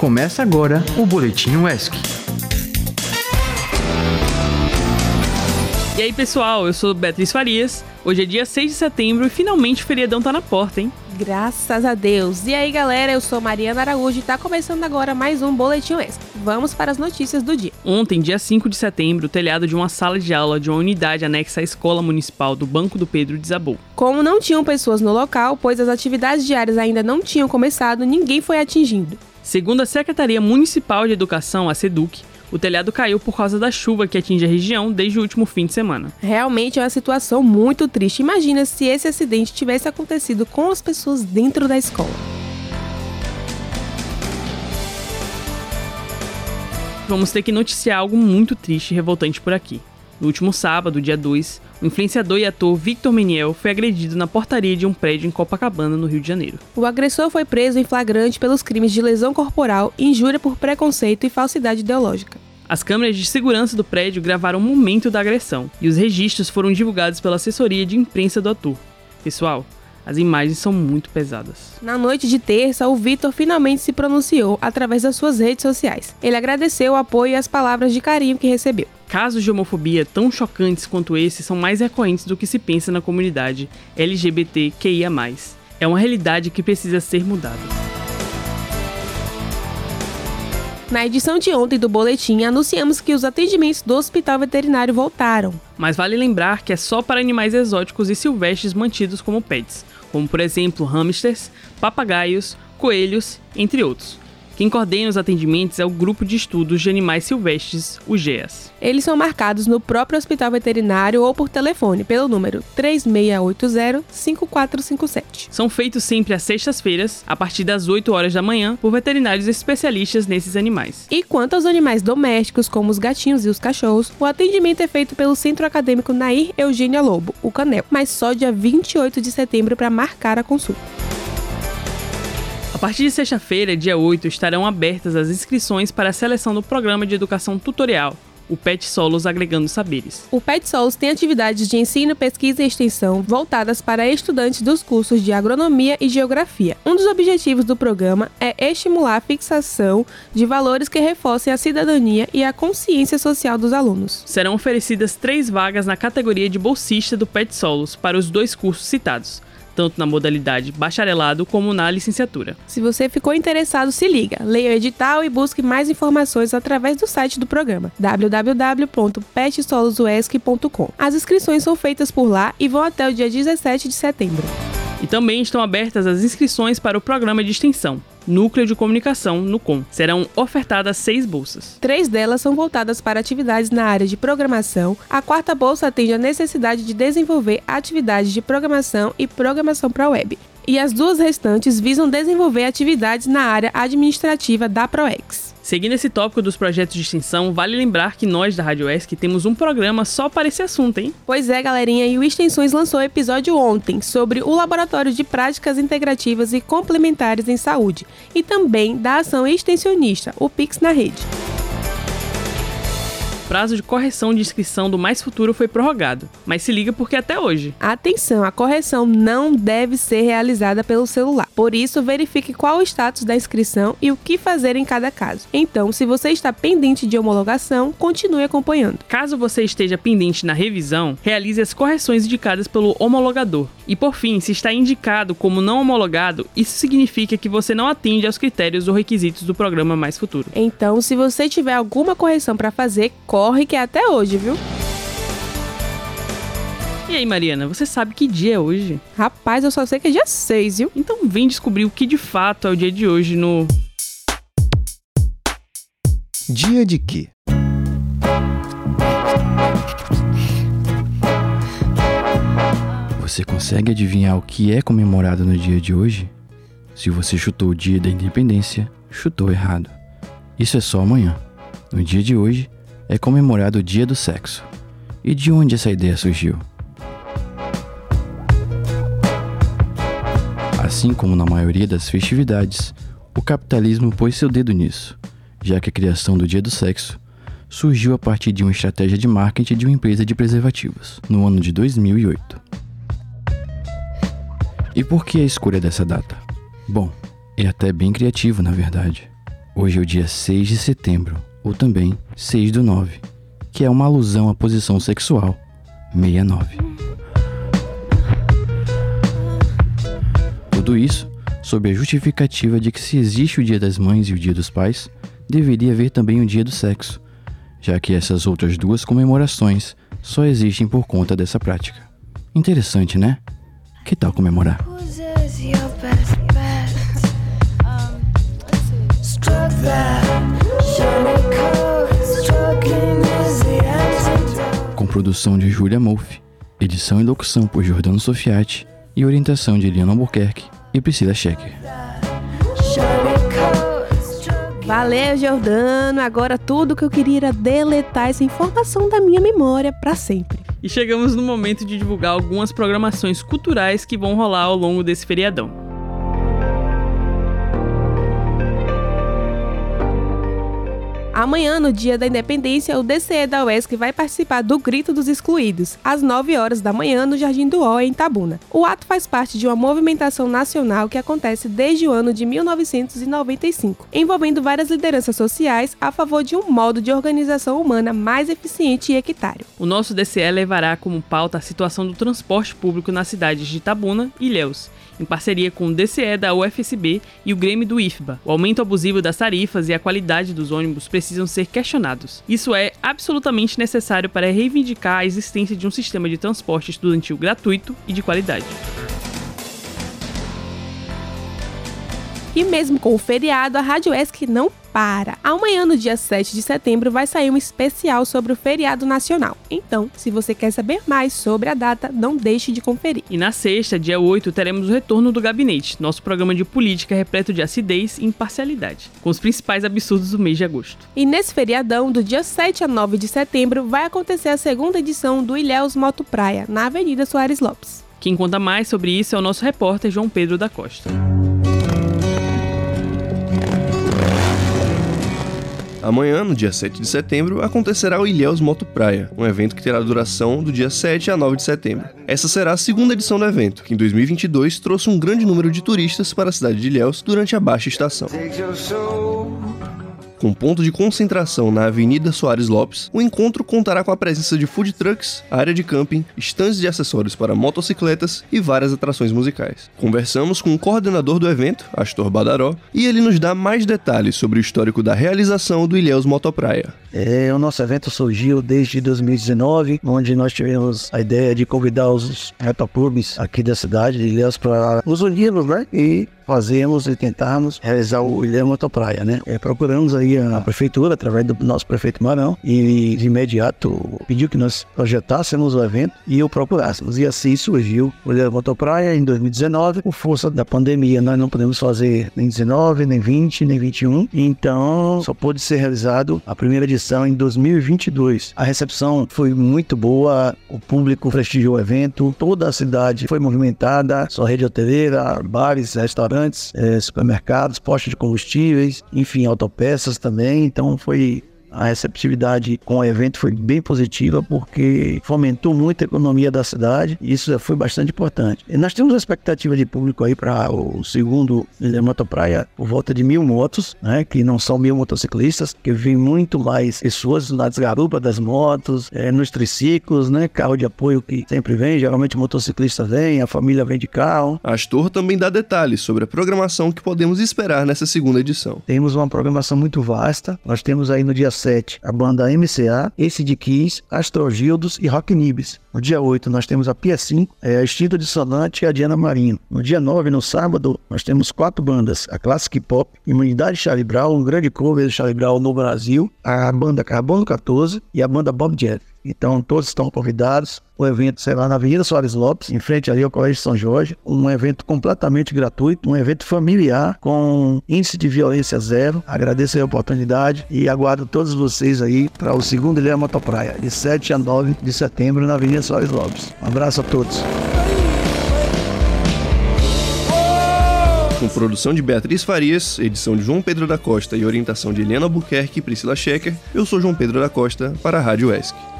Começa agora o Boletim UESC. E aí, pessoal, eu sou Beatriz Farias. Hoje é dia 6 de setembro e finalmente o feriadão tá na porta, hein? Graças a Deus. E aí, galera, eu sou Mariana Araújo e tá começando agora mais um Boletim UESC. Vamos para as notícias do dia. Ontem, dia 5 de setembro, o telhado de uma sala de aula de uma unidade anexa à Escola Municipal do Banco do Pedro desabou. Como não tinham pessoas no local, pois as atividades diárias ainda não tinham começado, ninguém foi atingido. Segundo a Secretaria Municipal de Educação, a SEDUC, o telhado caiu por causa da chuva que atinge a região desde o último fim de semana. Realmente é uma situação muito triste. Imagina se esse acidente tivesse acontecido com as pessoas dentro da escola. Vamos ter que noticiar algo muito triste e revoltante por aqui. No último sábado, dia 2, o influenciador e ator Victor Meniel foi agredido na portaria de um prédio em Copacabana, no Rio de Janeiro. O agressor foi preso em flagrante pelos crimes de lesão corporal, injúria por preconceito e falsidade ideológica. As câmeras de segurança do prédio gravaram o momento da agressão e os registros foram divulgados pela assessoria de imprensa do ator. Pessoal, as imagens são muito pesadas. Na noite de terça, o Vitor finalmente se pronunciou através das suas redes sociais. Ele agradeceu o apoio e as palavras de carinho que recebeu. Casos de homofobia tão chocantes quanto esse são mais recorrentes do que se pensa na comunidade LGBTQIA. É uma realidade que precisa ser mudada. Na edição de ontem do boletim, anunciamos que os atendimentos do hospital veterinário voltaram. Mas vale lembrar que é só para animais exóticos e silvestres mantidos como pets, como por exemplo hamsters, papagaios, coelhos, entre outros. Quem coordena os atendimentos é o Grupo de Estudos de Animais Silvestres, o GEAS. Eles são marcados no próprio hospital veterinário ou por telefone pelo número 3680-5457. São feitos sempre às sextas-feiras, a partir das 8 horas da manhã, por veterinários especialistas nesses animais. E quanto aos animais domésticos, como os gatinhos e os cachorros, o atendimento é feito pelo Centro Acadêmico Nair Eugênia Lobo, o CANEL, mas só dia 28 de setembro para marcar a consulta. A partir de sexta-feira, dia 8, estarão abertas as inscrições para a seleção do programa de educação tutorial, o PET Solos Agregando Saberes. O PET Solos tem atividades de ensino, pesquisa e extensão voltadas para estudantes dos cursos de agronomia e geografia. Um dos objetivos do programa é estimular a fixação de valores que reforcem a cidadania e a consciência social dos alunos. Serão oferecidas três vagas na categoria de bolsista do PET Solos para os dois cursos citados tanto na modalidade bacharelado como na licenciatura. Se você ficou interessado, se liga, leia o edital e busque mais informações através do site do programa www.petsolosUESC.com. As inscrições são feitas por lá e vão até o dia 17 de setembro. E também estão abertas as inscrições para o programa de extensão. Núcleo de Comunicação, no COM. Serão ofertadas seis bolsas. Três delas são voltadas para atividades na área de programação. A quarta bolsa atende à necessidade de desenvolver atividades de programação e programação para web. E as duas restantes visam desenvolver atividades na área administrativa da ProEx. Seguindo esse tópico dos projetos de extensão, vale lembrar que nós da Rádio ESC temos um programa só para esse assunto, hein? Pois é, galerinha, e o Extensões lançou episódio ontem sobre o Laboratório de Práticas Integrativas e Complementares em Saúde e também da ação extensionista, o Pix na Rede prazo de correção de inscrição do Mais Futuro foi prorrogado, mas se liga porque até hoje. Atenção, a correção não deve ser realizada pelo celular. Por isso, verifique qual o status da inscrição e o que fazer em cada caso. Então, se você está pendente de homologação, continue acompanhando. Caso você esteja pendente na revisão, realize as correções indicadas pelo homologador. E por fim, se está indicado como não homologado, isso significa que você não atende aos critérios ou requisitos do programa Mais Futuro. Então, se você tiver alguma correção para fazer, corre corre que é até hoje, viu? E aí, Mariana, você sabe que dia é hoje? Rapaz, eu só sei que é dia 6, viu? Então vem descobrir o que de fato é o dia de hoje no. Dia de quê? Você consegue adivinhar o que é comemorado no dia de hoje? Se você chutou o dia da independência, chutou errado. Isso é só amanhã. No dia de hoje, é comemorado o Dia do Sexo. E de onde essa ideia surgiu? Assim como na maioria das festividades, o capitalismo pôs seu dedo nisso, já que a criação do Dia do Sexo surgiu a partir de uma estratégia de marketing de uma empresa de preservativos, no ano de 2008. E por que a escolha dessa data? Bom, é até bem criativo, na verdade. Hoje é o dia 6 de setembro, ou também 6 do 9, que é uma alusão à posição sexual 69. Tudo isso sob a justificativa de que se existe o Dia das Mães e o Dia dos Pais, deveria haver também o Dia do Sexo, já que essas outras duas comemorações só existem por conta dessa prática. Interessante, né? Que tal comemorar? Com produção de Julia Molf, edição e locução por Jordano Sofiati e orientação de Eliana Albuquerque e Priscila Schecker. Valeu, Jordano. Agora tudo que eu queria era deletar essa informação da minha memória para sempre. E chegamos no momento de divulgar algumas programações culturais que vão rolar ao longo desse feriadão. Amanhã, no dia da independência, o DCE da UESC vai participar do Grito dos Excluídos, às 9 horas da manhã, no Jardim do O, em Tabuna. O ato faz parte de uma movimentação nacional que acontece desde o ano de 1995, envolvendo várias lideranças sociais a favor de um modo de organização humana mais eficiente e equitário. O nosso DCE levará como pauta a situação do transporte público nas cidades de Tabuna e Ilhéus em parceria com o DCE da UFSB e o Grêmio do IFBA. O aumento abusivo das tarifas e a qualidade dos ônibus precisam ser questionados. Isso é absolutamente necessário para reivindicar a existência de um sistema de transporte estudantil gratuito e de qualidade. E mesmo com o feriado, a Rádio ESC não para. Amanhã, no dia 7 de setembro, vai sair um especial sobre o feriado nacional. Então, se você quer saber mais sobre a data, não deixe de conferir. E na sexta, dia 8, teremos o retorno do Gabinete, nosso programa de política repleto de acidez e imparcialidade, com os principais absurdos do mês de agosto. E nesse feriadão, do dia 7 a 9 de setembro, vai acontecer a segunda edição do Ilhéus Moto Praia, na Avenida Soares Lopes. Quem conta mais sobre isso é o nosso repórter João Pedro da Costa. Amanhã, no dia 7 de setembro, acontecerá o Ilhéus Moto Praia, um evento que terá duração do dia 7 a 9 de setembro. Essa será a segunda edição do evento, que em 2022 trouxe um grande número de turistas para a cidade de Ilhéus durante a baixa estação. Com ponto de concentração na Avenida Soares Lopes, o encontro contará com a presença de food trucks, área de camping, estandes de acessórios para motocicletas e várias atrações musicais. Conversamos com o coordenador do evento, Astor Badaró, e ele nos dá mais detalhes sobre o histórico da realização do Ilhéus Motopraia. É, o nosso evento surgiu desde 2019, onde nós tivemos a ideia de convidar os retoclubes aqui da cidade de Ilhéus para os unirmos, né? E fazemos e tentarmos realizar o Ilha Motopraia, né? É, procuramos aí a prefeitura, através do nosso prefeito Marão, e de imediato pediu que nós projetássemos o evento e o procurássemos. E assim surgiu o Ilha Motopraia em 2019, por força da pandemia. Nós não podemos fazer nem 19, nem 20, nem 21, então só pôde ser realizado a primeira edição em 2022. A recepção foi muito boa, o público prestigiou o evento, toda a cidade foi movimentada, sua rede hoteleira, bares, restaurantes restaurantes, é, supermercados, postos de combustíveis, enfim, autopeças também. Então foi a receptividade com o evento foi bem positiva porque fomentou muito a economia da cidade e isso foi bastante importante. E nós temos uma expectativa de público aí para o segundo Moto Praia por volta de mil motos, né, que não são mil motociclistas, que vem muito mais pessoas nas garupas das motos, é, nos triciclos, né, carro de apoio que sempre vem, geralmente motociclista vem, a família vem de carro. Astor também dá detalhes sobre a programação que podemos esperar nessa segunda edição. Temos uma programação muito vasta, nós temos aí no dia 7, a banda MCA, Esse de Kiss, Astrogildos e Rock Nibs. No dia 8, nós temos a Pia 5, é, a Extinto Dissonante e a Diana Marino. No dia 9, no sábado, nós temos quatro bandas: a Classic Pop, Imunidade Charlie Brown, um grande cover de Charlie Brown no Brasil, a banda Carbono 14 e a banda Bob Jeff. Então, todos estão convidados. O evento será na Avenida Soares Lopes, em frente ali ao Colégio São Jorge. Um evento completamente gratuito, um evento familiar, com índice de violência zero. Agradeço a oportunidade e aguardo todos vocês aí para o segundo Ilha Motopraia, de 7 a 9 de setembro, na Avenida Soares Lopes. Um abraço a todos. Com produção de Beatriz Farias, edição de João Pedro da Costa e orientação de Helena Buquerque e Priscila Schecker, eu sou João Pedro da Costa para a Rádio ESC.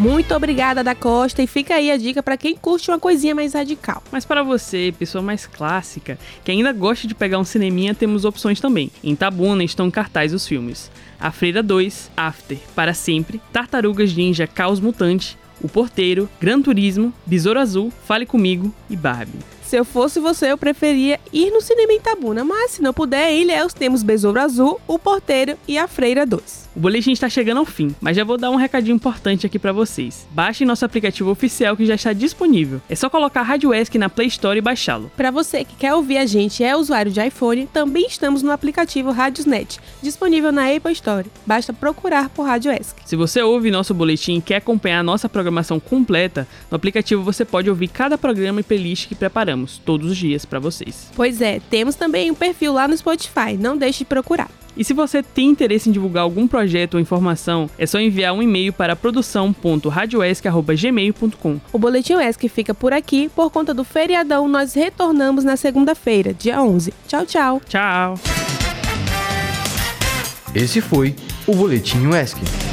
Muito obrigada da Costa e fica aí a dica para quem curte uma coisinha mais radical. Mas para você, pessoa mais clássica, que ainda gosta de pegar um cineminha, temos opções também. Em Tabuna estão em cartaz os filmes. A Freira 2, After, Para Sempre, Tartarugas Ninja Caos Mutante, O Porteiro, Gran Turismo, Besouro Azul, Fale Comigo e Barbie. Se eu fosse você, eu preferia ir no cinema em Tabuna, mas se não puder, em Ilhéus temos Besouro Azul, O Porteiro e A Freira 2. O boletim está chegando ao fim, mas já vou dar um recadinho importante aqui para vocês. Baixem nosso aplicativo oficial que já está disponível. É só colocar Rádio ESC na Play Store e baixá-lo. Para você que quer ouvir a gente e é usuário de iPhone, também estamos no aplicativo Radiosnet, disponível na Apple Store. Basta procurar por Rádio ESC. Se você ouve nosso boletim e quer acompanhar a nossa programação completa, no aplicativo você pode ouvir cada programa e playlist que preparamos todos os dias para vocês. Pois é, temos também um perfil lá no Spotify, não deixe de procurar. E se você tem interesse em divulgar algum projeto ou informação, é só enviar um e-mail para produção.radioesc.gmail.com. O Boletim ESC fica por aqui. Por conta do feriadão, nós retornamos na segunda-feira, dia 11. Tchau, tchau. Tchau! Esse foi o Boletim UESC.